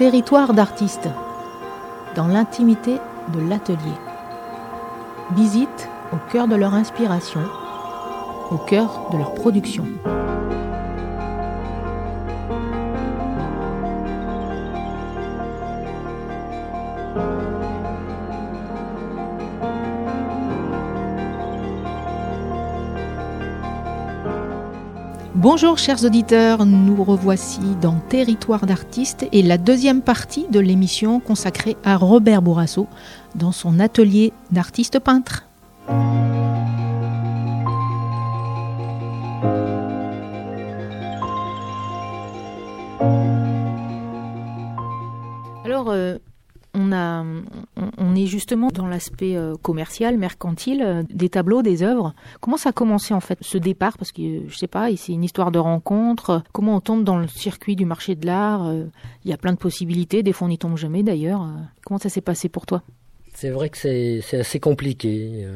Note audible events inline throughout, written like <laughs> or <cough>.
Territoire d'artistes, dans l'intimité de l'atelier. Visite au cœur de leur inspiration, au cœur de leur production. Bonjour chers auditeurs, nous revoici dans Territoire d'artistes et la deuxième partie de l'émission consacrée à Robert Bourrasso dans son atelier d'artiste peintre. Justement dans l'aspect euh, commercial, mercantile, euh, des tableaux, des œuvres. Comment ça a commencé en fait ce départ? Parce que je sais pas, c'est une histoire de rencontre. Comment on tombe dans le circuit du marché de l'art? Euh, Il y a plein de possibilités. Des fois, on n'y tombe jamais d'ailleurs. Comment ça s'est passé pour toi? C'est vrai que c'est assez compliqué.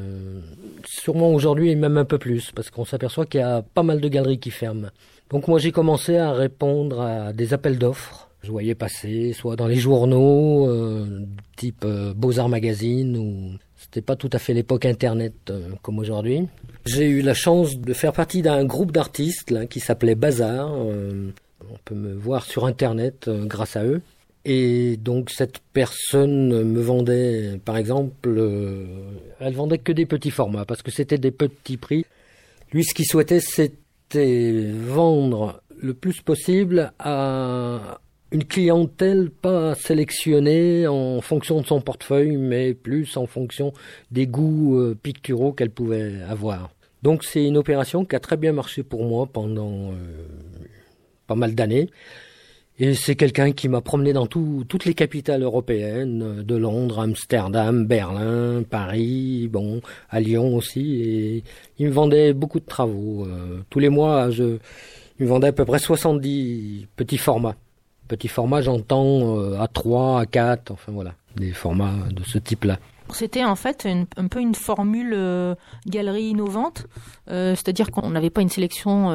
sûrement aujourd'hui et même un peu plus, parce qu'on s'aperçoit qu'il y a pas mal de galeries qui ferment. Donc moi j'ai commencé à répondre à des appels d'offres je voyais passer, soit dans les journaux, euh, type euh, Beaux-Arts Magazine, ou c'était pas tout à fait l'époque Internet euh, comme aujourd'hui. J'ai eu la chance de faire partie d'un groupe d'artistes qui s'appelait Bazar. on peut me voir sur Internet grâce à eux. Et donc cette personne me vendait, par exemple, elle vendait que des petits formats parce que c'était des petits prix. Lui, ce qu'il souhaitait, c'était vendre le plus possible à une clientèle pas sélectionnée en fonction de son portefeuille, mais plus en fonction des goûts euh, picturaux qu'elle pouvait avoir. Donc c'est une opération qui a très bien marché pour moi pendant euh, pas mal d'années. Et c'est quelqu'un qui m'a promené dans toutes les capitales européennes, euh, de Londres, Amsterdam, Berlin, Paris, bon, à Lyon aussi. Et il me vendait beaucoup de travaux. tous les mois, je, il me vendait à peu près 70 petits formats. Petit format, j'entends euh, à 3, à 4, enfin voilà, des formats de ce type-là. C'était en fait un peu une formule euh, galerie innovante, euh, c'est-à-dire qu'on n'avait pas une sélection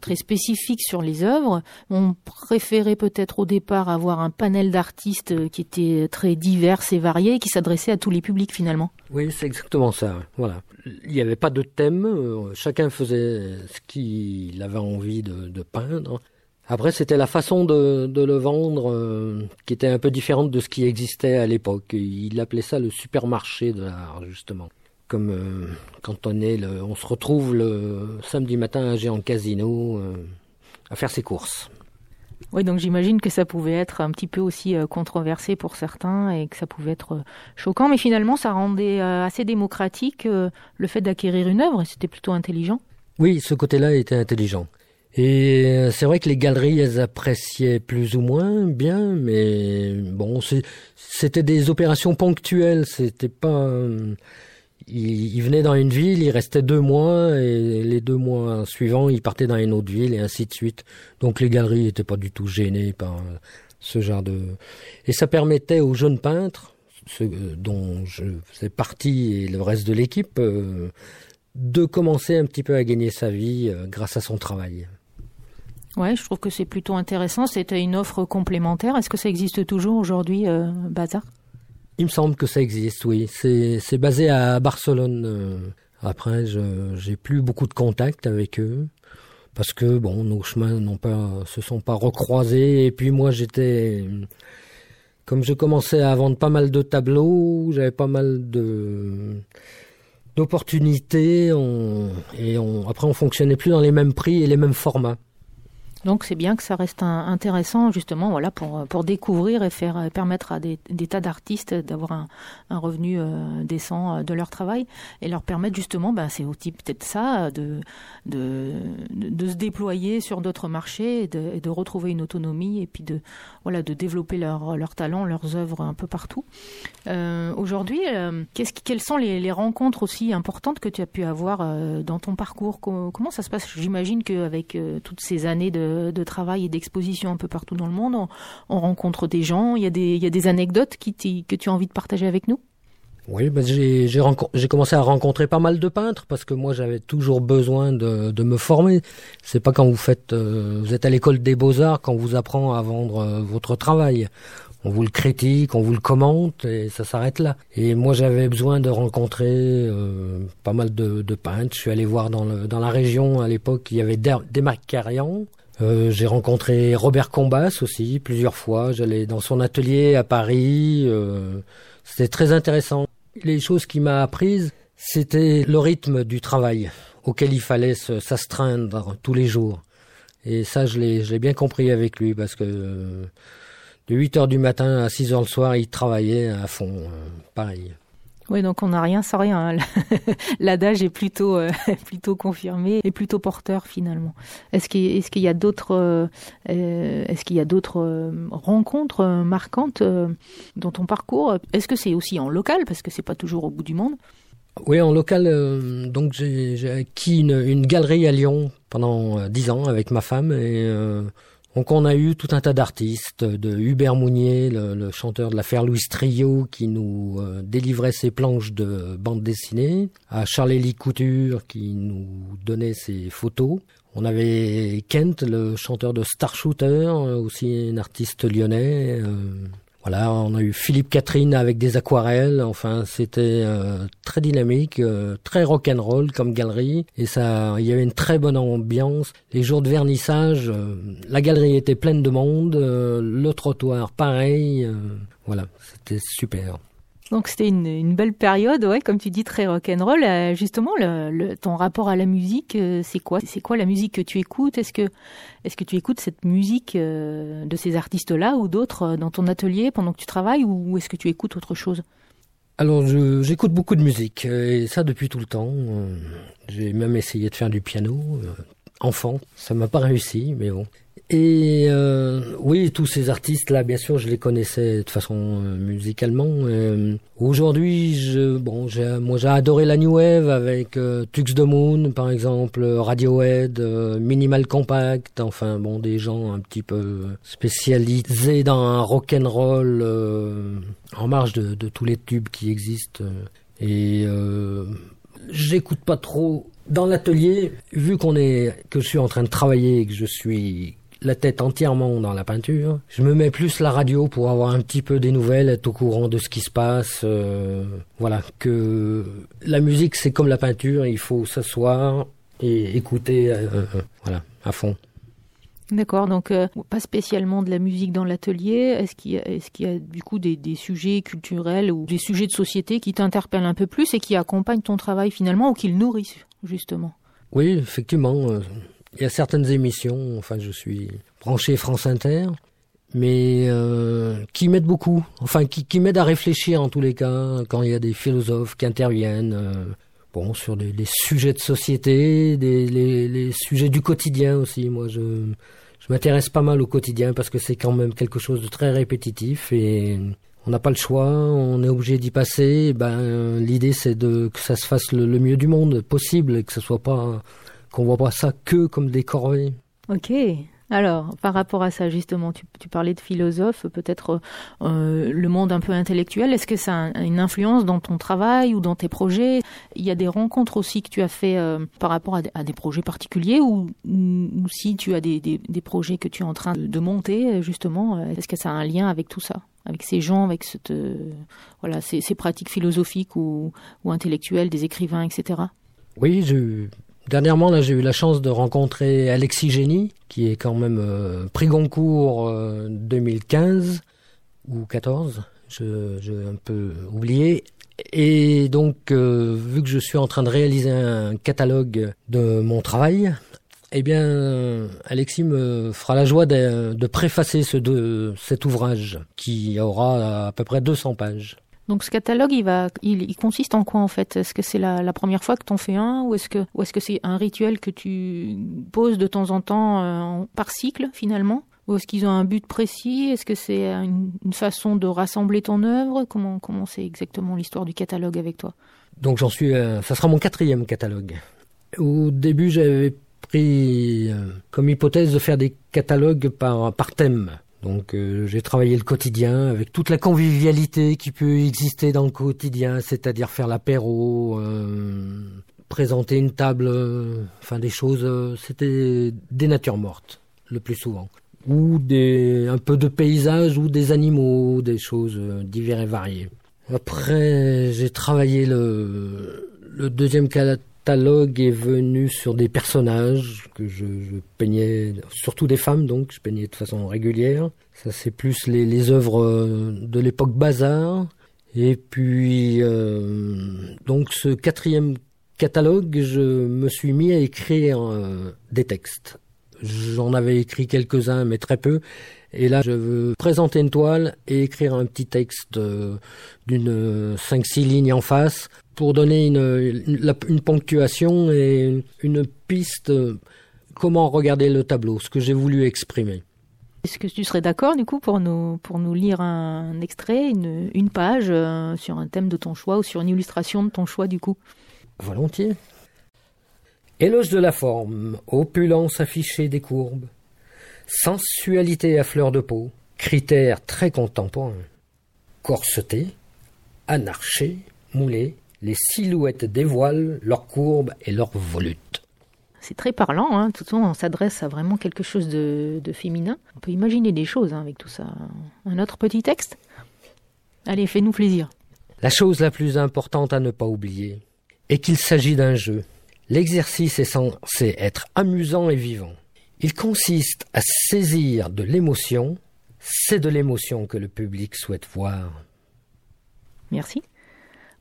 très spécifique sur les œuvres. On préférait peut-être au départ avoir un panel d'artistes qui était très divers et varié, qui s'adressait à tous les publics finalement. Oui, c'est exactement ça. Voilà, il n'y avait pas de thème. chacun faisait ce qu'il avait envie de peindre. Après, c'était la façon de, le vendre euh, qui était un peu différente de ce qui existait à l'époque. Il appelait ça le supermarché de l'art, justement. Comme euh, quand on est, le, on se retrouve le samedi matin à Géant Casino euh, à faire ses courses. Oui, donc j'imagine que ça pouvait être un petit peu aussi controversé pour certains et que ça pouvait être choquant, mais finalement ça rendait assez démocratique le fait d'acquérir une œuvre, c'était plutôt intelligent. Oui, ce côté-là était intelligent. Et euh, c'est vrai que les galeries, elles appréciaient plus ou moins bien, mais bon, c'était des opérations ponctuelles. C'était pas. Ils, venaient dans une ville, ils restaient deux mois, et les deux mois suivants, ils partaient dans une autre ville, et ainsi de suite. Donc les galeries n'étaient pas du tout gênées par ce genre de. Et ça permettait aux jeunes peintres, ceux dont je faisais partie et le reste de l'équipe, euh, de commencer un petit peu à gagner sa vie euh, grâce à son travail. Ouais, je trouve que c'est plutôt intéressant. C'était une offre complémentaire. Est-ce que ça existe toujours aujourd'hui, euh, Bazar Il me semble que ça existe, oui. C'est basé à Barcelone. Euh. Après, j'ai plus beaucoup de contacts avec eux parce que bon, nos chemins n'ont pas se sont pas recroisés. Et puis moi, j'étais comme je commençais à vendre pas mal de tableaux, j'avais pas mal de d'opportunités. et après, on fonctionnait plus dans les mêmes prix et les mêmes formats. Donc c'est bien que ça reste intéressant justement voilà pour pour découvrir et faire permettre à des, tas d'artistes d'avoir un, un, revenu euh, décent euh, de leur travail et leur permettre justement ben c'est aussi peut-être ça de, de de se déployer sur d'autres marchés et de, de, retrouver une autonomie et puis de voilà de développer leur leur talent leurs œuvres un peu partout. Euh, Aujourd'hui qu'est-ce quelles sont les, les, rencontres aussi importantes que tu as pu avoir dans ton parcours? Comment ça se passe? J'imagine qu'avec toutes ces années de de, travail et d'exposition un peu partout dans le monde. On, rencontre des gens, il y a des, il y a des anecdotes qui que tu as envie de partager avec nous? Oui, ben j'ai commencé à rencontrer pas mal de peintres parce que moi j'avais toujours besoin de, de me former. C'est pas quand vous faites, euh, vous êtes à l'école des beaux arts qu'on vous apprend à vendre euh, votre travail. On vous le critique, on vous le commente et ça s'arrête là. Et moi j'avais besoin de rencontrer euh, pas mal de, peintres. Je suis allé voir dans, le, dans la région à l'époque, il y avait Desmarques Carrion. Euh, j'ai rencontré Robert Combas aussi plusieurs fois. J'allais dans son atelier à Paris. Euh, c'était très intéressant. Les choses qui m'a apprises, c'était le rythme du travail auquel il fallait s'astreindre tous les jours. Et ça, je l'ai bien compris avec lui parce que de 8 heures du matin à 6 heures le soir, il travaillait à fond, euh, pareil. Oui, donc on n'a rien sans rien. Hein. <laughs> L'adage est plutôt euh, <laughs> plutôt confirmé et plutôt porteur finalement. Est-ce qu'il y a d'autres euh, est-ce qu'il y a d'autres euh, rencontres marquantes dans ton parcours? Est-ce que c'est aussi en local? Parce que c'est pas toujours au bout du monde Oui, en local. donc j'ai acquis une, galerie à Lyon pendant dix ans avec ma femme donc on a eu tout un tas d'artistes, de Hubert Mounier, le, chanteur de l'affaire Louis Trio, qui nous euh, délivrait ses planches de bande dessinée, à Charles-Élie Couture, qui nous donnait ses photos. On avait Kent, le chanteur de Star Shooter, aussi un artiste lyonnais. Euh, voilà, on a eu Philippe Catherine avec des aquarelles. Enfin, c'était euh, très dynamique, euh, très rock'n'roll comme galerie, et ça, il y avait une très bonne ambiance. Les jours de vernissage, euh, la galerie était pleine de monde, le trottoir pareil. voilà, c'était super. Donc c'était une, belle période, comme tu dis, très rock'n'roll. Euh, justement, ton rapport à la musique, euh, c'est quoi? C'est quoi la musique que tu écoutes? Est-ce que, est-ce que tu écoutes cette musique euh, de ces artistes-là ou d'autres dans ton atelier pendant que tu travailles, ou est-ce que tu écoutes autre chose? Alors j'écoute beaucoup de musique et ça depuis tout le temps. J'ai même essayé de faire du piano enfant, ça m'a pas réussi, mais bon. Et euh, oui, tous ces artistes-là, bien sûr, je les connaissais de façon euh, musicalement. Euh, Aujourd'hui, je, bon, moi, j'ai adoré la new wave avec euh, Tux the Moon, par exemple, Radiohead, euh, Minimal Compact. Enfin, bon, des gens un petit peu spécialisés dans un rock and roll en marge de, de, tous les tubes qui existent. Et j'écoute pas trop dans l'atelier, vu qu'on est, que je suis en train de travailler et que je suis la tête entièrement dans la peinture. Je me mets plus la radio pour avoir un petit peu des nouvelles, être au courant de ce qui se passe. Euh, voilà, que la musique c'est comme la peinture, il faut s'asseoir et écouter, euh, euh, voilà, à fond. D'accord, donc pas spécialement de la musique dans l'atelier. Est-ce qu'il y, est y, a du coup des, des, sujets culturels ou des sujets de société qui t'interpellent un peu plus et qui accompagnent ton travail finalement ou qui le nourrissent justement? Oui, effectivement. Il y a certaines émissions, enfin je suis branché France Inter, mais euh, qui m'aident beaucoup, enfin qui, qui m'aident à réfléchir en tous les cas, quand il y a des philosophes qui interviennent, euh, bon sur des, sujets de société, des les, les, sujets du quotidien aussi. Moi je je m'intéresse pas mal au quotidien parce que c'est quand même quelque chose de très répétitif et on n'a pas le choix, on est obligé d'y passer. Ben l'idée c'est de que ça se fasse le, le, mieux du monde possible et que ce soit pas qu'on voit pas ça que comme des corvées. Ok. Alors, par rapport à ça, justement, tu, parlais de philosophe, peut-être euh, le monde un peu intellectuel. Est-ce que ça a une influence dans ton travail ou dans tes projets? Il y a des rencontres aussi que tu as fait euh, par rapport à, des projets particuliers ou, si tu as des, projets que tu es en train de, monter, justement, euh, est-ce que ça a un lien avec tout ça? Avec ces gens, avec cette, voilà, ces, pratiques philosophiques ou, ou intellectuelles des écrivains, etc. Oui, je, Dernièrement, là, j'ai eu la chance de rencontrer Alexis Génie, qui est quand même euh, prix Goncourt 2015 euh, ou 14, je, j'ai un peu oublié. Et donc, euh, vu que je suis en train de réaliser un catalogue de mon travail, eh bien, Alexis me fera la joie de, de préfacer ce de, cet ouvrage qui aura à peu près 200 pages. Donc ce catalogue, il consiste en quoi en fait? Est-ce que c'est la, première fois que tu en fais un, ou est-ce que, c'est un rituel que tu poses de temps en temps euh, par cycle finalement? Ou est-ce qu'ils ont un but précis? Est-ce que c'est une, façon de rassembler ton œuvre? Comment comment c'est exactement l'histoire du catalogue avec toi? Donc j'en suis, euh, ça sera mon quatrième catalogue. Au début, j'avais pris euh, comme hypothèse de faire des catalogues par par thème. Donc euh, j'ai travaillé le quotidien avec toute la convivialité qui peut exister dans le quotidien, c'est-à-dire faire l'apéro, euh, présenter une table, euh, enfin des choses, c'était des natures mortes le plus souvent, ou des un peu de paysages ou des animaux, des choses divers et variées. Après j'ai travaillé le deuxième catalogue est venu sur des personnages que je, peignais, surtout des femmes donc, je peignais de façon régulière. Ça c'est plus les, les œuvres euh, de l'époque bazar. Et puis euh, donc ce quatrième catalogue, je me suis mis à écrire euh, des textes. J'en avais écrit quelques-uns, mais très peu. Et là, je veux présenter une toile et écrire un petit texte euh, d'une 5-6 lignes en face pour donner une, une, ponctuation et une piste euh, comment regarder le tableau, ce que j'ai voulu exprimer. Est-ce que tu serais d'accord du coup pour nous, pour nous lire un extrait, une, une page euh, sur un thème de ton choix ou sur une illustration de ton choix du coup? Volontiers. Éloge de la forme, opulence affichée des courbes, sensualité à fleur de peau, critères très contemporains. Corseté, anarché, moulé, les silhouettes dévoilent leurs courbes et leurs volutes. C'est très parlant, hein. tout le temps on s'adresse à vraiment quelque chose de, féminin. On peut imaginer des choses hein, avec tout ça. Un autre petit texte? Allez, fais-nous plaisir. La chose la plus importante à ne pas oublier est qu'il s'agit d'un jeu. L'exercice est censé être amusant et vivant. Il consiste à saisir de l'émotion. C'est de l'émotion que le public souhaite voir. Merci.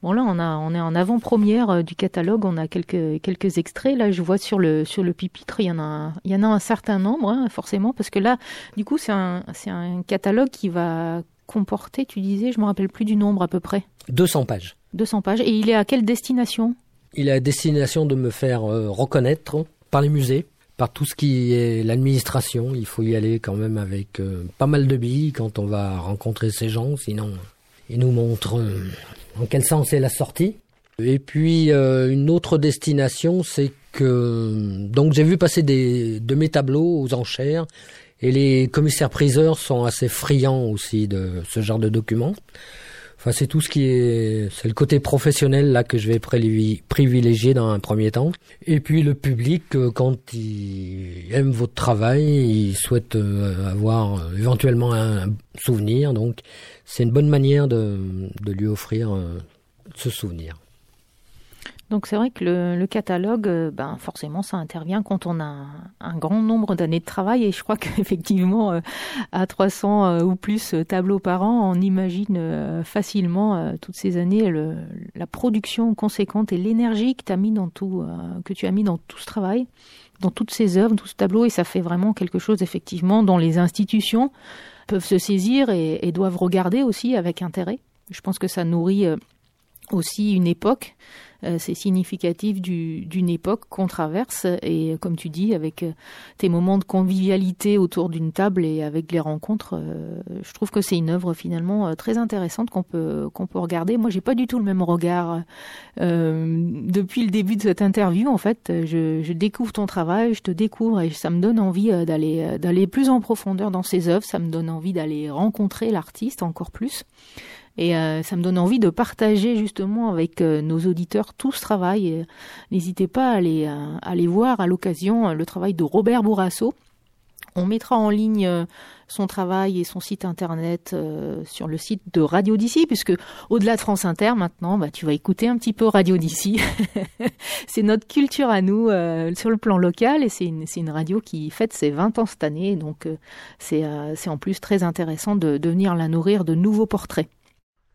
Bon là, on, a, on est en avant-première euh, du catalogue, on a quelques, quelques extraits. Là, je vois sur le, sur le pupitre, il y en a, il y en a un certain nombre, hein, forcément, parce que là, du coup, c'est un, c'est un catalogue qui va comporter, tu disais, je me rappelle plus du nombre à peu près. 200 pages. 200 pages. Et il est à quelle destination? Il est à destination de me faire euh, reconnaître par les musées, par tout ce qui est l'administration. Il faut y aller quand même avec euh, pas mal de billes quand on va rencontrer ces gens, sinon ils nous montrent en quel sens est la sortie? Et puis euh, une autre destination, c'est que donc j'ai vu passer des, de mes tableaux aux enchères et les commissaires priseurs sont assez friands aussi de ce genre de documents. Enfin, c'est tout ce qui est, c'est le côté professionnel là que je vais privilégier dans un premier temps. Et puis le public, euh, quand il aime votre travail, il souhaite euh, avoir éventuellement un souvenir. Donc, c'est une bonne manière de, de lui offrir euh, ce souvenir. Donc c'est vrai que le, catalogue, euh, ben forcément, ça intervient quand on a un, grand nombre d'années de travail. Et je crois <laughs> qu'effectivement, euh, à 300 ou plus tableaux par an, on imagine facilement toutes ces années la production conséquente et l'énergie que, as mis dans tout, que tu as mis dans tout ce travail, dans toutes ces œuvres, tout ce tableau. Et ça fait vraiment quelque chose effectivement dans les institutions peuvent se saisir et, doivent regarder aussi avec intérêt. Je pense que ça nourrit euh, aussi une époque. euh, c'est significatif d'une époque qu'on traverse et comme tu dis avec euh, tes moments de convivialité autour d'une table et avec les rencontres euh, je trouve que c'est une œuvre finalement très intéressante qu'on peut qu'on peut regarder. Moi j'ai pas du tout le même regard depuis le début de cette interview en fait. Je, je, découvre ton travail je te découvre et ça me donne envie d'aller d'aller plus en profondeur dans ces œuvres. Ça me donne envie d'aller rencontrer l'artiste encore plus et euh, ça me donne envie de partager justement avec euh, nos auditeurs tout ce travail. N'hésitez pas à aller, euh, aller voir à l'occasion le travail de Robert Bourrasso. On mettra en ligne son travail et son site internet sur le site de Radio d'ici, puisque au-delà de France Inter, maintenant, bah, tu vas écouter un petit peu Radio d'ici. <laughs> c'est notre culture à nous sur le plan local et c'est une, une, radio qui fête ses 20 ans cette année. Donc c'est en plus très intéressant de, de venir la nourrir de nouveaux portraits.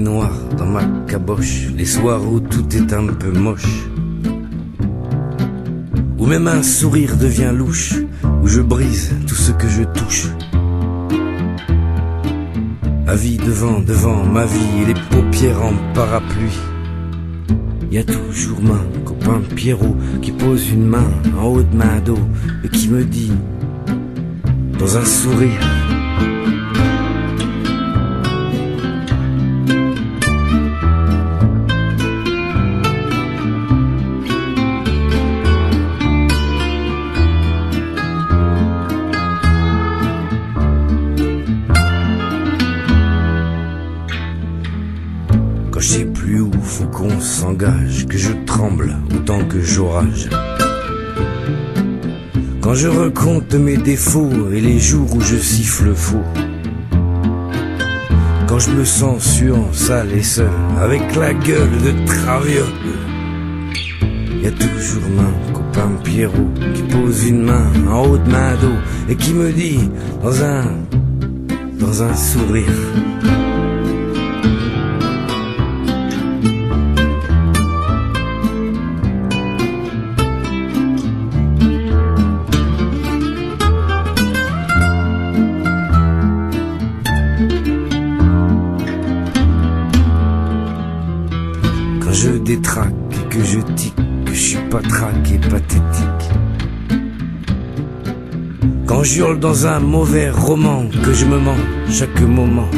Noir dans ma caboche, les soirs où tout est un peu moche, où même un sourire devient louche, où je brise tout ce que je touche. Avis devant, devant ma vie et les paupières en parapluie. Y a toujours mon copain Pierrot qui pose une main en haut de ma dos et qui me dit dans un sourire Quand je recompte mes défauts et les jours où je siffle faux. Quand je me sens sûr, sale et seul, avec la gueule de traviole. Y a toujours mon copain Pierrot qui pose une main en haut de ma dos et qui me dit dans un sourire j'hurle dans un mauvais roman que je me mens chaque moment.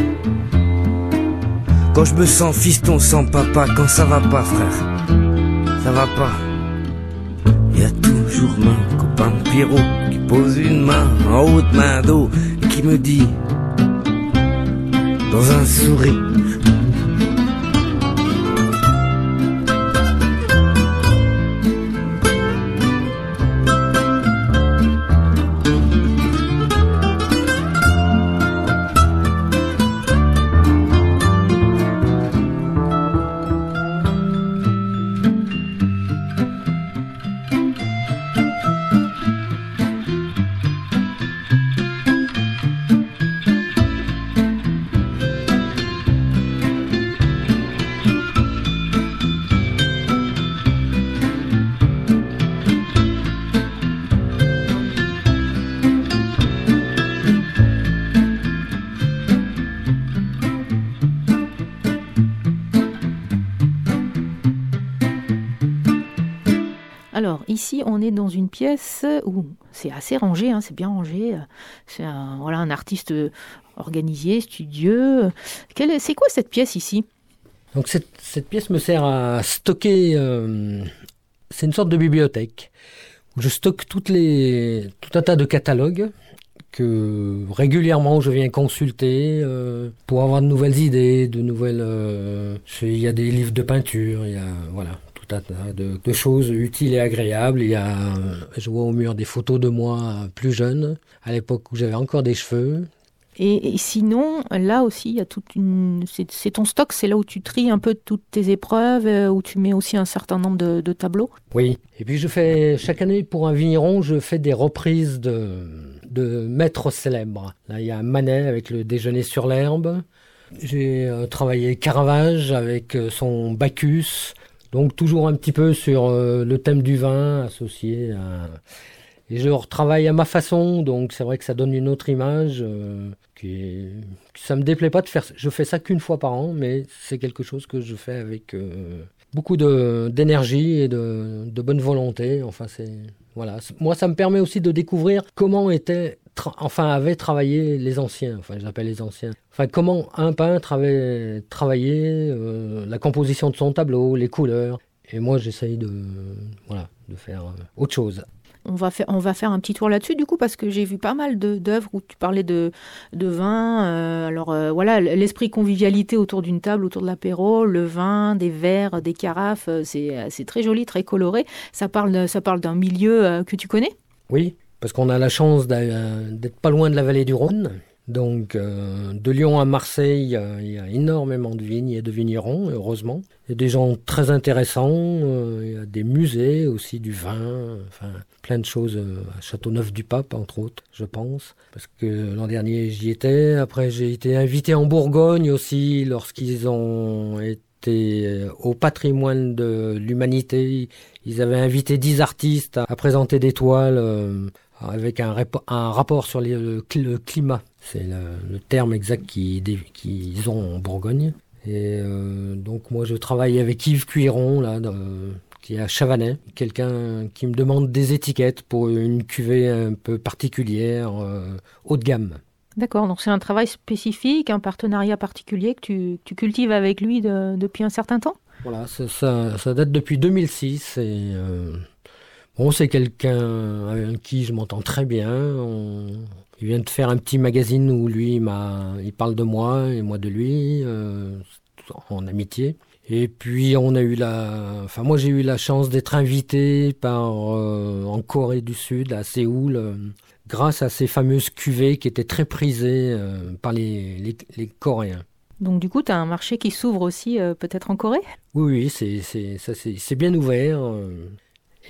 Quand je me sens fiston sans papa, quand ça va pas frère, ça va pas. Y a toujours mon copain Pierrot qui pose une main en haut de ma dos et qui me dit dans un sourire où c'est assez rangé, hein, c'est bien rangé. C'est un, voilà, un artiste organisé, studieux. C'est quoi cette pièce ici? Donc cette, cette, pièce me sert à stocker. Euh, c'est une sorte de bibliothèque où je stocke toutes les, tout un tas de catalogues que régulièrement je viens consulter euh, pour avoir de nouvelles idées, de nouvelles. Euh, il y a des livres de peinture, il y a voilà de, choses utiles et agréables. Il y a, je vois au mur des photos de moi plus jeune, à l'époque où j'avais encore des cheveux. Et, sinon, là aussi, il y a toute une. C'est ton stock, c'est là où tu tries un peu toutes tes épreuves, euh, où tu mets aussi un certain nombre de, tableaux. Oui. Et puis je fais chaque année pour un vigneron, je fais des reprises de, de maîtres célèbres. Là, il y a Manet avec le déjeuner sur l'herbe. J'ai euh, travaillé Caravage avec euh, son Bacchus. Donc toujours un petit peu sur euh, le thème du vin associé à... Et je retravaille à ma façon, donc c'est vrai que ça donne une autre image. Euh, qui Ça me déplaît pas de faire. Je fais ça qu'une fois par an, mais c'est quelque chose que je fais avec euh, beaucoup d'énergie et de, de, bonne volonté. Enfin, c'est voilà. Moi, ça me permet aussi de découvrir comment était enfin avaient travaillé les anciens, enfin j'appelle les anciens. Enfin comment un peintre avait travaillé euh, la composition de son tableau, les couleurs. Et moi j'essaye de voilà de faire euh, autre chose. On va, faire, on va faire un petit tour là-dessus, du coup, parce que j'ai vu pas mal d'œuvres où tu parlais de, de vin. Euh, alors, voilà, l'esprit convivialité autour d'une table, autour de l'apéro, le vin, des verres, des carafes, c'est très joli, très coloré. Ça parle, ça parle d'un milieu que tu connais? Oui, parce qu'on a la chance d'être pas loin de la vallée du Rhône. Donc, euh, de Lyon à Marseille, il y a énormément de vignes et de vignerons, heureusement. Il y a des gens très intéressants, euh, il y a des musées aussi, du vin, enfin, plein de choses euh, à Châteauneuf-du-Pape, entre autres, je pense. Parce que l'an dernier, j'y étais. Après, j'ai été invité en Bourgogne aussi, lorsqu'ils ont été c'était au patrimoine de l'humanité. Ils avaient invité dix artistes à, présenter des toiles avec un, rapport sur le, climat. C'est le, terme exact qu'ils ont en Bourgogne. Et donc moi je travaille avec Yves Cuiron là, qui est à Chavanais, quelqu'un qui me demande des étiquettes pour une cuvée un peu particulière, euh, haut de gamme. D'accord, donc c'est un travail spécifique, un partenariat particulier que tu, cultives avec lui depuis un certain temps? Voilà, ça, date depuis 2006 et euh, bon, c'est quelqu'un avec qui je m'entends très bien. il vient de faire un petit magazine où lui, il, il parle de moi et moi de lui, euh, en amitié. Et puis on a eu la, enfin moi j'ai eu la chance d'être invité par euh, en Corée du Sud à Séoul euh, grâce à ces fameuses cuvées qui étaient très prisées euh, par les, les, Coréens. Donc du coup, tu as un marché qui s'ouvre aussi peut-être en Corée? Oui, oui, c'est, c'est, ça, c'est, c'est bien ouvert.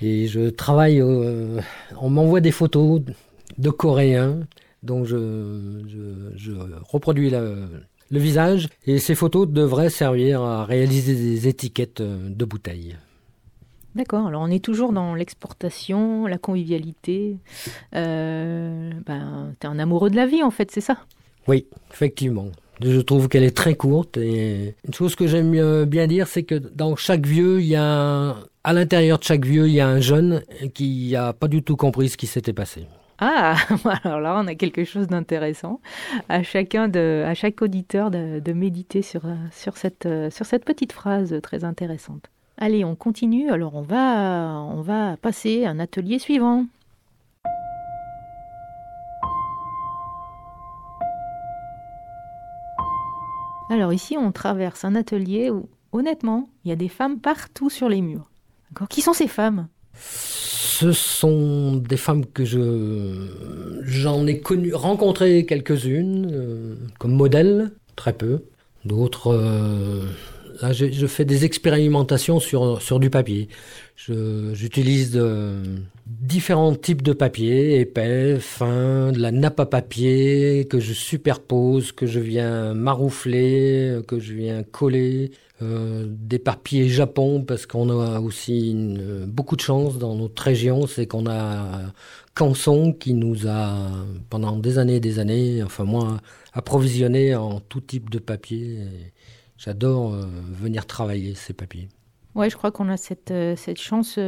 Et je travaille, on m'envoie des photos de Coréens, donc je, je, je reproduis la, le visage et ces photos devraient servir à réaliser des étiquettes euh, de bouteilles. D'accord, alors on est toujours dans l'exportation, la convivialité. Euh, ben, tu es un amoureux de la vie en fait, c'est ça? Oui, effectivement. Je trouve qu'elle est très courte et une chose que j'aime bien dire, c'est que dans chaque vieux, il y a à l'intérieur de chaque vieux, il y a un jeune qui n'a pas du tout compris ce qui s'était passé. Ah, <laughs> alors là, on a quelque chose d'intéressant. À chacun de, à chaque auditeur de, méditer sur, sur, cette, sur cette petite phrase très intéressante. Allez, on continue. Alors, on va, on va passer à un atelier suivant. Alors ici, on traverse un atelier où, honnêtement, il y a des femmes partout sur les murs. Qui sont ces femmes? Ce sont des femmes que je j'en ai connu, rencontré quelques-unes euh, comme modèles, très peu. D'autres, euh, là, je, fais des expérimentations sur du papier. J'utilise différents types de papier, épais, fin, de la nappe à papier que je superpose, que je viens maroufler, que je viens coller. Euh, des papiers Japon parce qu'on a aussi beaucoup de chance dans notre région, c'est qu'on a Canson qui nous a pendant des années et des années, enfin moi, approvisionné en tout type de papier. J'adore euh, venir travailler ces papiers. Ouais, je crois qu'on a cette, euh, cette chance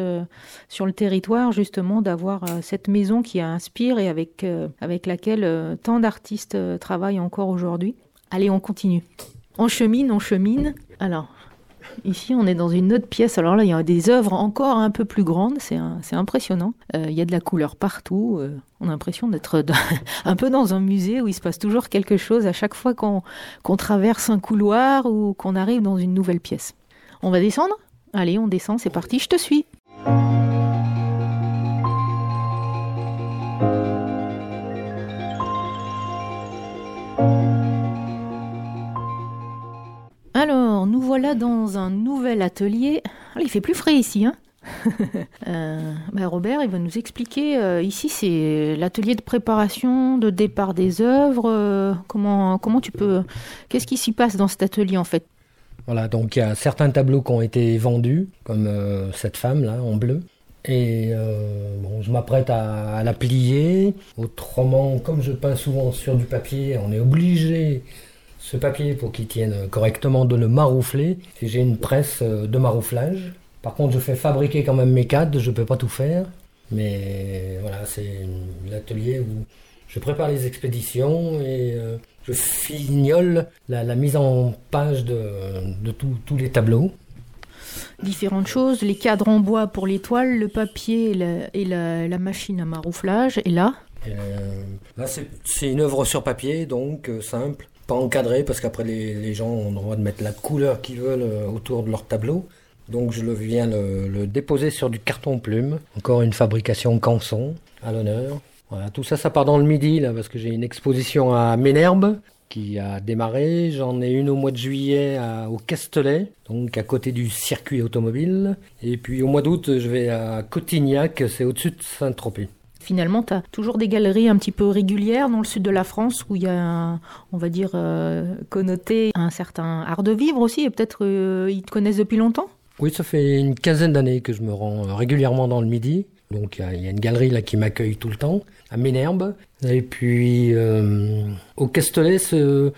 sur le territoire justement d'avoir cette maison qui inspire et avec, avec laquelle tant d'artistes travaillent encore aujourd'hui. Allez, on continue. On chemine, on chemine. Alors, ici, on est dans une autre pièce. Alors là, il y a des œuvres encore un peu plus grandes. C'est impressionnant. Euh, il y a de la couleur partout. Euh, on a l'impression d'être <laughs> un peu dans un musée où il se passe toujours quelque chose à chaque fois qu'on traverse un couloir ou qu'on arrive dans une nouvelle pièce. On va descendre? Allez, on descend, c'est parti, je te suis. Alors, nous voilà dans un nouvel atelier. Ah, il fait plus frais ici, hein <laughs> euh, bah, Robert, il va nous expliquer. Euh, ici, c'est l'atelier de préparation, de départ des œuvres. Euh, comment, comment tu peux. Qu'est-ce qui s'y passe dans cet atelier en fait? Voilà, donc il y a certains tableaux qui ont été vendus, comme cette femme là en bleu. Et bon, je m'apprête à, la plier. Autrement, comme je peins souvent sur du papier, on est obligé ce papier pour qu'il tienne correctement de le maroufler. Et j'ai une presse euh, de marouflage. Par contre, je fais fabriquer quand même mes cadres, je ne peux pas tout faire. Mais voilà, c'est l'atelier où je prépare les expéditions et euh, je fignole la, mise en page de, de tous les tableaux. Différentes choses, les cadres en bois pour les toiles, le papier et la, machine à marouflage. Et là euh, Là, c'est une œuvre sur papier, donc simple pas encadré parce qu'après les, gens ont le droit de mettre la couleur qu'ils veulent euh, autour de leur tableau. Donc je le viens le, déposer sur du carton plume. Encore une fabrication Canson à l'honneur. Voilà, tout ça, ça part dans le midi là parce que j'ai une exposition à Ménherbe qui a démarré. J'en ai une au mois de juillet au Castelet, donc à côté du circuit automobile. Et puis au mois d'août, je vais à Cotignac, c'est au-dessus de Saint-Tropez. Finalement, tu as toujours des galeries un petit peu régulières dans le sud de la France où il y a, on va dire, euh, connoté un certain art de vivre aussi, et peut-être euh, ils te connaissent depuis longtemps? Oui, ça fait une quinzaine d'années que je me rends régulièrement dans le Midi. Donc il y, a une galerie là qui m'accueille tout le temps, à Ménherbe. Et puis euh, au Castellet, c'est le,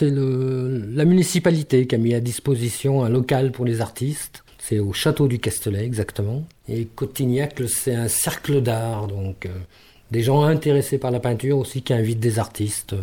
le, la municipalité qui a mis à disposition un local pour les artistes. C'est au château du Castellet exactement. Et Cotignac, c'est un cercle d'art, donc euh, des gens intéressés par la peinture aussi qui invitent des artistes.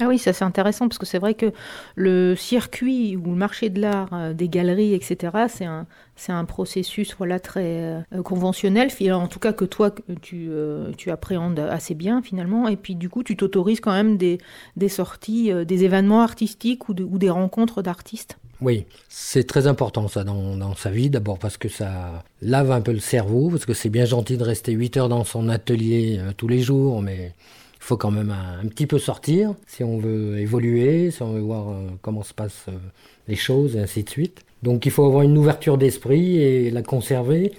Ah oui, ça c'est intéressant parce que c'est vrai que le circuit ou le marché de l'art, euh, des galeries, etc., c'est un, c'est un processus voilà, très euh, conventionnel, en tout cas que toi tu, tu appréhendes assez bien finalement, et puis du coup tu t'autorises quand même des, des sorties, des événements artistiques ou, des rencontres d'artistes. Oui, c'est très important ça dans, dans sa vie, d'abord parce que ça lave un peu le cerveau, parce que c'est bien gentil de rester 8 heures dans son atelier euh, tous les jours, mais il faut quand même un, petit peu sortir si on veut évoluer, si on veut voir euh, comment se passent euh, les choses et ainsi de suite. Donc il faut avoir une ouverture d'esprit et la conserver,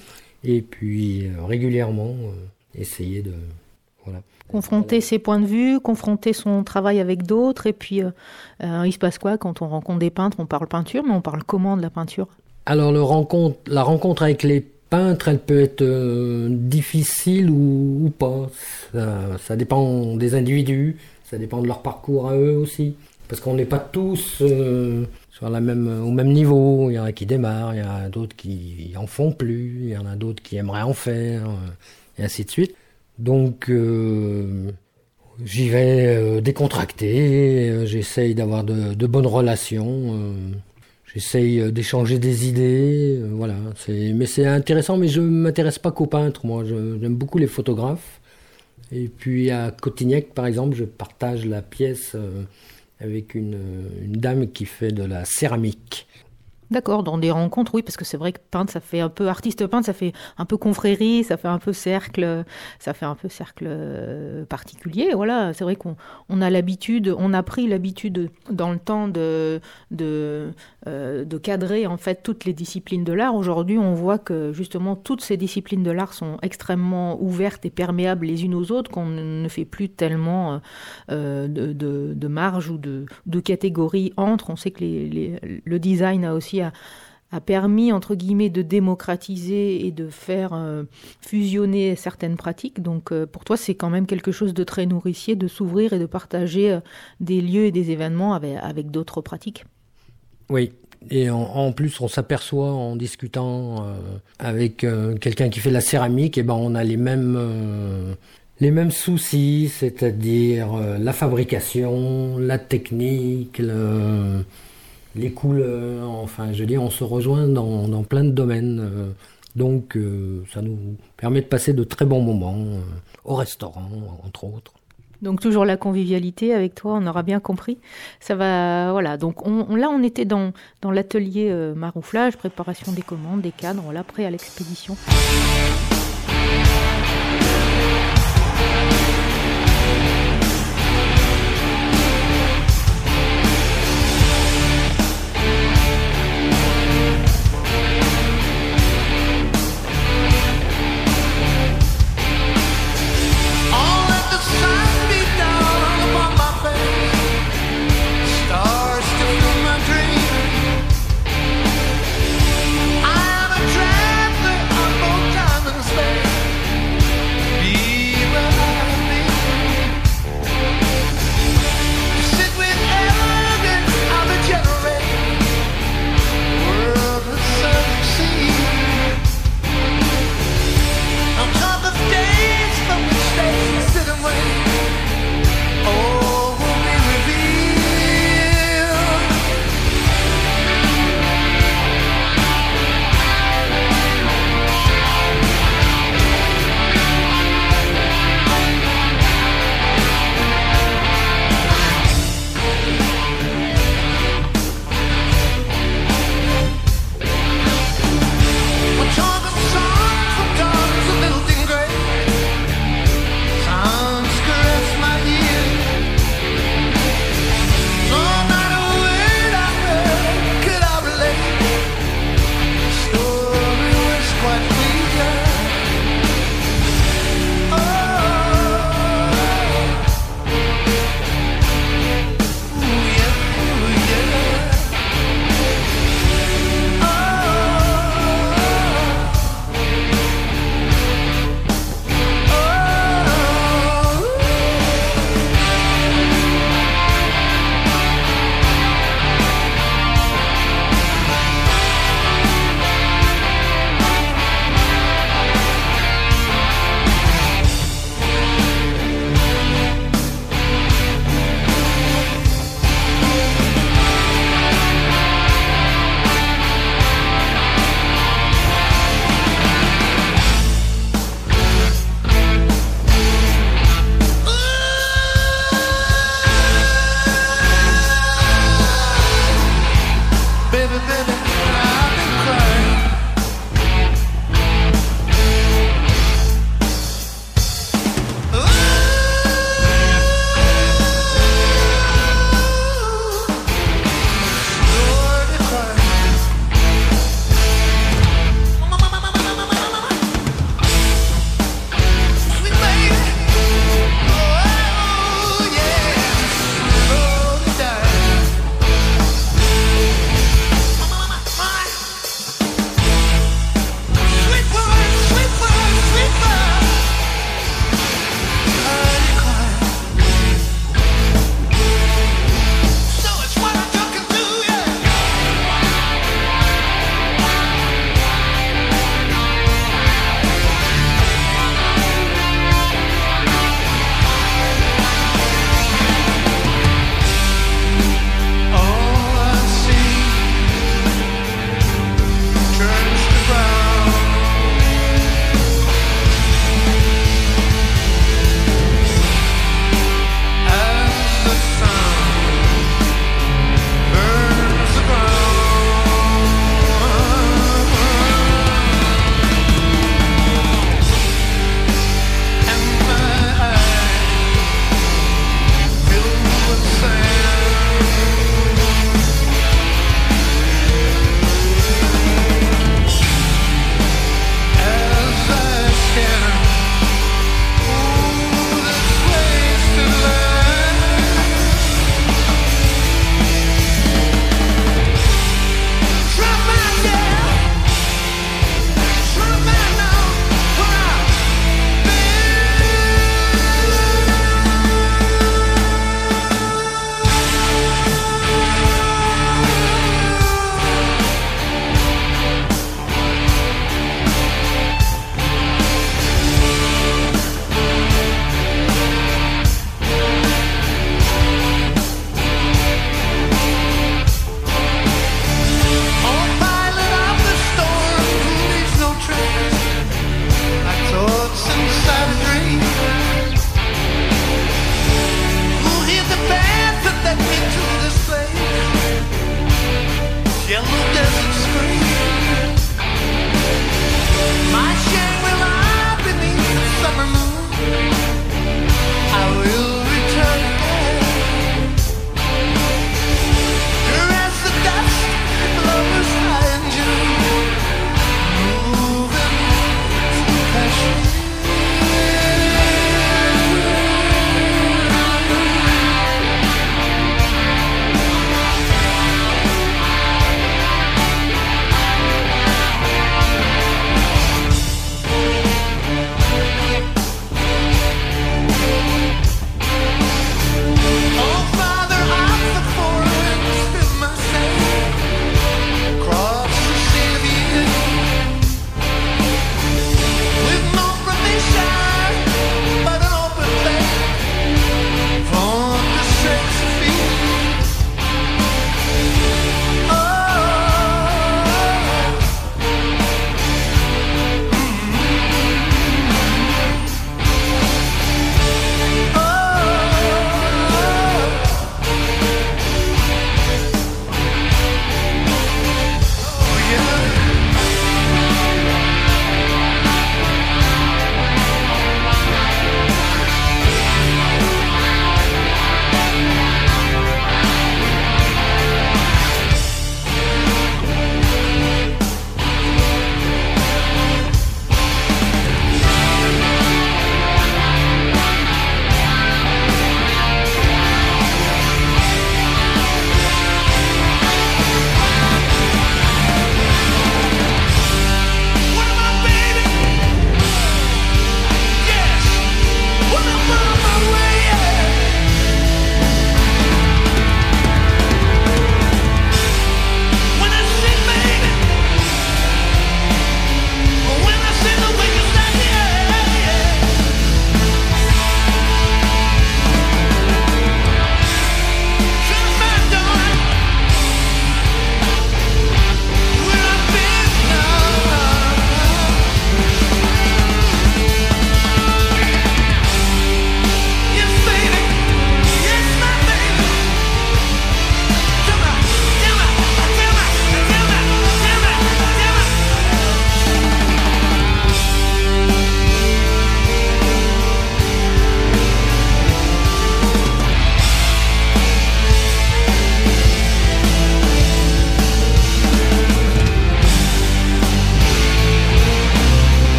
et puis régulièrement essayer de... Voilà confronter ses points de vue, confronter son travail avec d'autres. Et puis, euh, euh, il se passe quoi quand on rencontre des peintres? On parle peinture, mais on parle comment de la peinture? Alors, le rencontre, la rencontre avec les peintres, elle peut être euh, difficile ou, pas. Ça, dépend des individus, ça dépend de leur parcours à eux aussi. Parce qu'on n'est pas tous la même, au même niveau. Il y en a qui démarrent, il y en a d'autres qui en font plus, il y en a d'autres qui aimeraient en faire, et ainsi de suite. Donc euh, j'y vais euh, décontracté, euh, j'essaye d'avoir de, bonnes relations, j'essaye d'échanger des idées, voilà. Mais c'est intéressant, mais je ne m'intéresse pas qu'aux peintres, moi. J'aime beaucoup les photographes. Et puis à Cotignac, par exemple, je partage la pièce avec une dame qui fait de la céramique. D'accord, dans des rencontres, oui, parce que c'est vrai que peindre, ça fait un peu artiste peindre, ça fait un peu confrérie, ça fait un peu cercle, ça fait un peu cercle euh, particulier. Voilà, c'est vrai qu'on on a l'habitude, on a pris l'habitude dans le temps de, euh, de cadrer en fait toutes les disciplines de l'art. Aujourd'hui, on voit que justement toutes ces disciplines de l'art sont extrêmement ouvertes et perméables les unes aux autres, qu'on ne fait plus tellement euh, de, de, de, marge ou de, catégories entre. On sait que le design a aussi a, permis, entre guillemets, de démocratiser et de faire euh, fusionner certaines pratiques. Donc euh, pour toi, c'est quand même quelque chose de très nourricier de s'ouvrir et de partager euh, des lieux et des événements avec, d'autres pratiques. Oui, et en, plus, on s'aperçoit en discutant avec quelqu'un qui fait la céramique, et eh ben on a les mêmes les mêmes soucis, c'est-à-dire la fabrication, la technique, le, les couleurs, enfin, je veux dire, on se rejoint dans, dans plein de domaines. Euh, donc, euh, ça nous permet de passer de très bons moments euh, au restaurant, entre autres. Donc toujours la convivialité avec toi, on aura bien compris. Ça va, voilà. Donc on, là, on était dans, l'atelier marouflage, préparation des commandes, des cadres, voilà, prêt à l'expédition.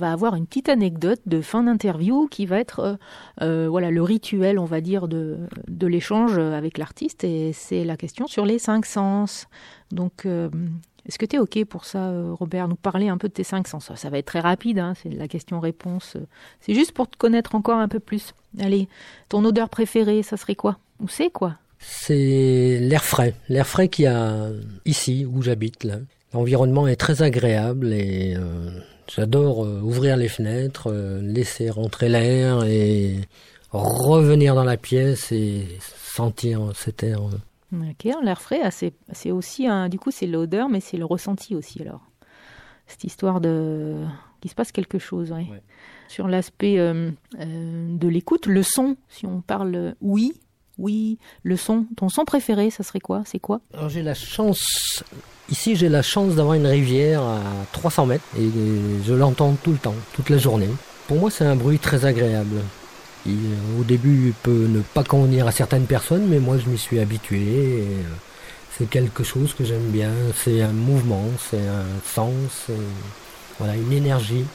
Va avoir une petite anecdote de fin d'interview qui va être euh, euh, voilà le rituel, on va dire, de, de l'échange avec l'artiste. Et c'est la question sur les cinq sens. Donc, euh, est-ce que tu es OK pour ça, Robert, nous parler un peu de tes cinq sens Ça va être très rapide, hein, c'est la question-réponse. C'est juste pour te connaître encore un peu plus. Allez, ton odeur préférée, ça serait quoi? Ou c'est quoi? C'est l'air frais, l'air frais qu'il y a ici où j'habite. L'environnement est très agréable et j'adore euh, ouvrir les fenêtres, euh, laisser rentrer l'air et revenir dans la pièce et sentir cet air. Ok, l'air frais, ah, c'est aussi un, du coup c'est l'odeur, mais c'est le ressenti aussi alors. Cette histoire de qu'il se passe quelque chose. Sur l'aspect de l'écoute, le son, si on parle oui, oui, le son. Ton son préféré, ça serait quoi? C'est quoi? Alors j'ai la chance, ici j'ai la chance d'avoir une rivière à 300 mètres et je l'entends tout le temps, toute la journée. Pour moi c'est un bruit très agréable. au début il peut ne pas convenir à certaines personnes, mais moi je m'y suis habitué. Et, euh, c'est quelque chose que j'aime bien, c'est un mouvement, c'est un sens, voilà, une énergie.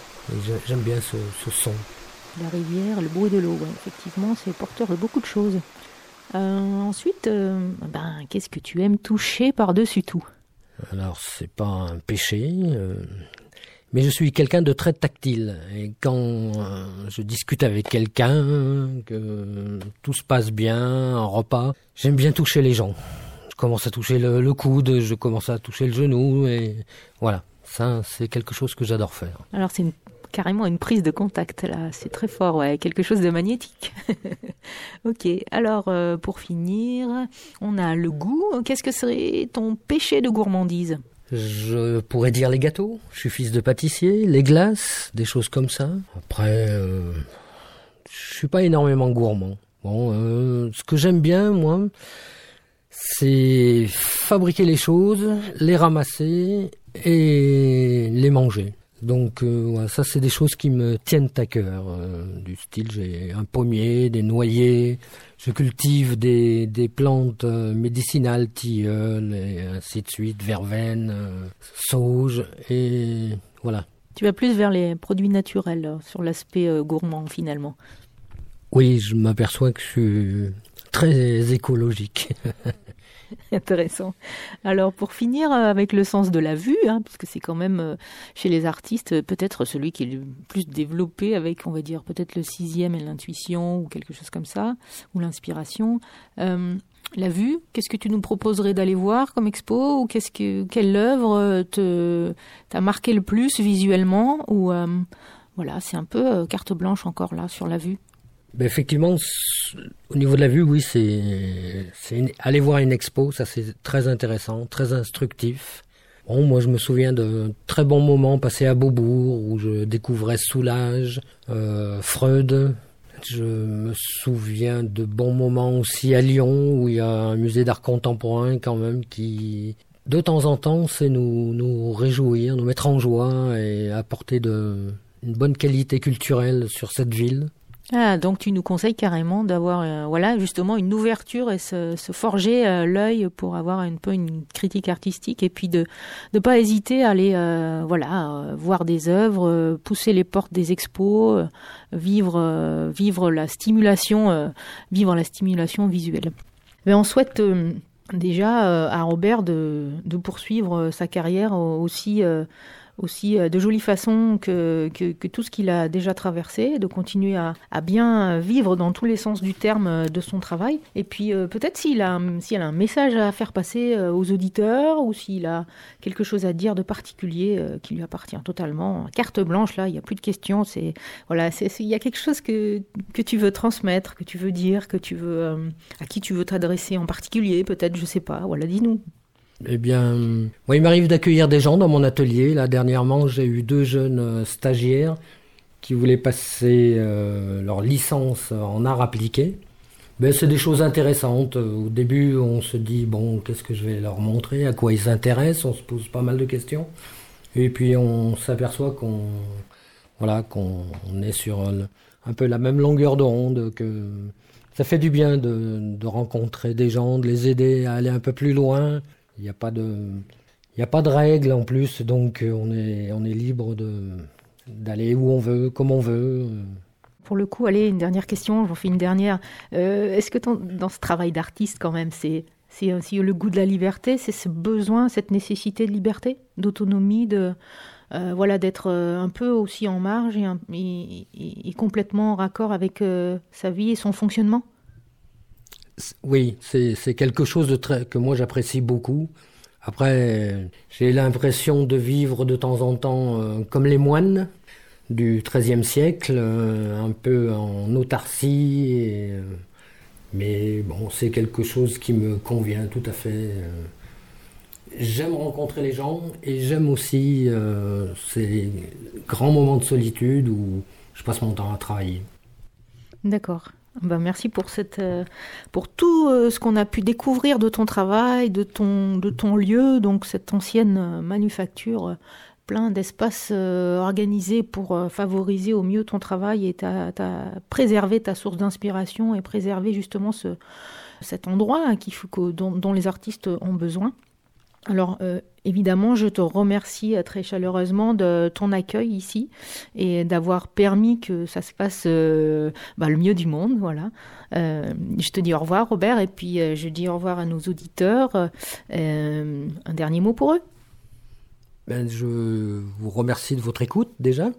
j'aime bien ce, son. La rivière, le bruit de l'eau, effectivement, c'est porteur de beaucoup de choses. Euh, ensuite, euh, ben, qu'est-ce que tu aimes toucher par-dessus tout Alors, c'est pas un péché, euh, mais je suis quelqu'un de très tactile. Et quand je discute avec quelqu'un, que tout se passe bien, un repas, j'aime bien toucher les gens. Je commence à toucher le, le coude, je commence à toucher le genou, et voilà. Ça, c'est quelque chose que j'adore faire. Alors, c'est une carrément une prise de contact là, c'est très fort, ouais, quelque chose de magnétique. <laughs> ok, alors euh, pour finir, on a le goût. Qu'est-ce que serait ton péché de gourmandise? Je pourrais dire les gâteaux. Je suis fils de pâtissier, les glaces, des choses comme ça. Après, euh, je suis pas énormément gourmand. Bon, euh, ce que j'aime bien, moi, c'est fabriquer les choses, les ramasser et les manger. Donc euh, ça, c'est des choses qui me tiennent à cœur. Euh, du style, j'ai un pommier, des noyers, je cultive des, des plantes euh, médicinales, tilleuls, et ainsi de suite, verveine, sauge, et voilà. Tu vas plus vers les produits naturels, sur l'aspect gourmand finalement. Oui, je m'aperçois que je suis très écologique. <laughs> <laughs> Intéressant. Alors pour finir euh, avec le sens de la vue, hein, puisque c'est quand même euh, chez les artistes euh, peut-être celui qui est le plus développé avec, on va dire, peut-être le sixième et l'intuition ou quelque chose comme ça, ou l'inspiration. la vue, qu'est-ce que tu nous proposerais d'aller voir comme expo ou qu'est-ce que quelle œuvre te t'a marqué le plus visuellement ou voilà, c'est un peu carte blanche encore là sur la vue. Ben effectivement, au niveau de la vue, oui, c'est, aller voir une expo, ça c'est très intéressant, très instructif. Bon, moi je me souviens de très bons moments passés à Beaubourg où je découvrais Soulage, euh, Freud. Je me souviens de bons moments aussi à Lyon où il y a un musée d'art contemporain quand même qui de temps en temps sait nous, nous réjouir, nous mettre en joie et apporter de, une bonne qualité culturelle sur cette ville. Ah, donc tu nous conseilles carrément d'avoir, euh, voilà, justement une ouverture et se, forger euh, l'œil pour avoir un peu une critique artistique et puis de ne pas hésiter à aller, euh, voilà, voir des œuvres, pousser les portes des expos, vivre, vivre la stimulation, vivre la stimulation visuelle. Mais on souhaite déjà à Robert de, de poursuivre sa carrière aussi aussi euh, de jolie façon que, tout ce qu'il a déjà traversé, de continuer à, bien vivre dans tous les sens du terme euh, de son travail. Et puis euh, peut-être s'il a, s'il a un message à faire passer aux auditeurs ou s'il a quelque chose à dire de particulier qui lui appartient totalement. Carte blanche, là, il n'y a plus de questions. C'est, voilà, il y a quelque chose que, que tu veux transmettre, que tu veux dire, que tu veux, à qui tu veux t'adresser en particulier, peut-être, je sais pas. Voilà, dis-nous. Eh bien, moi, il m'arrive d'accueillir des gens dans mon atelier. Là, dernièrement, j'ai eu deux jeunes euh, stagiaires qui voulaient passer euh, leur licence en art appliqué. Ben, c'est des choses intéressantes. Au début, on se dit, bon, qu'est-ce que je vais leur montrer, à quoi ils s'intéressent, on se pose pas mal de questions. Et puis, on s'aperçoit qu'on voilà, qu'on est sur un peu la même longueur d'onde, que ça fait du bien de, de rencontrer des gens, de les aider à aller un peu plus loin, il n'y a pas de, Il a pas de règles en plus, donc euh, on est, on est libre d'aller où on veut, comme on veut. Pour le coup, allez, une dernière question, je vous fais une dernière. Euh, est-ce que dans ce travail d'artiste, quand même, c'est aussi le goût de la liberté, c'est ce besoin, cette nécessité de liberté, d'autonomie, de euh, voilà, d'être un peu aussi en marge et, complètement en raccord avec sa vie et son fonctionnement? Oui, c'est quelque chose de très, que moi j'apprécie beaucoup. Après, j'ai l'impression de vivre de temps en temps euh, comme les moines du XIIIe siècle, euh, un peu en autarcie. Euh, mais bon, c'est quelque chose qui me convient tout à fait. J'aime rencontrer les gens et j'aime aussi ces grands moments de solitude où je passe mon temps à travailler. D'accord. Ben merci pour, cette, euh, pour tout euh, ce qu'on a pu découvrir de ton travail, de ton, de ton lieu, donc cette ancienne euh, manufacture, plein d'espaces organisés pour favoriser au mieux ton travail et ta, préserver ta source d'inspiration et préserver justement ce, cet endroit hein, dont les artistes ont besoin. Alors euh, évidemment, je te remercie euh, très chaleureusement de ton accueil ici et d'avoir permis que ça se passe euh, bah, le mieux du monde. Voilà. je te dis au revoir, Robert, et puis je dis au revoir à nos auditeurs. un dernier mot pour eux? Ben, je vous remercie de votre écoute déjà.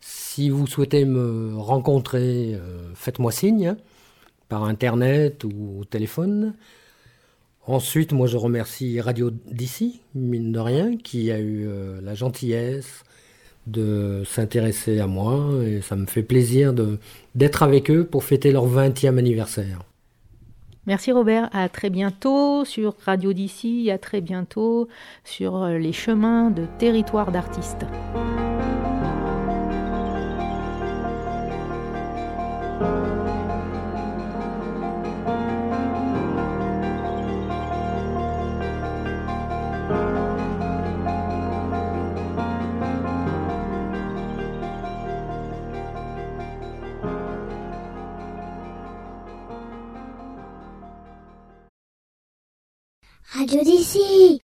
Si vous souhaitez me rencontrer, faites-moi signe hein, par internet ou au téléphone. Ensuite, moi, je remercie Radio d'ici, mine de rien, qui a eu euh, la gentillesse de s'intéresser à moi et ça me fait plaisir d'être avec eux pour fêter leur 20e anniversaire. Merci Robert, à très bientôt sur Radio d'ici, à très bientôt sur euh, les chemins de territoire d'artistes. Radio d'ici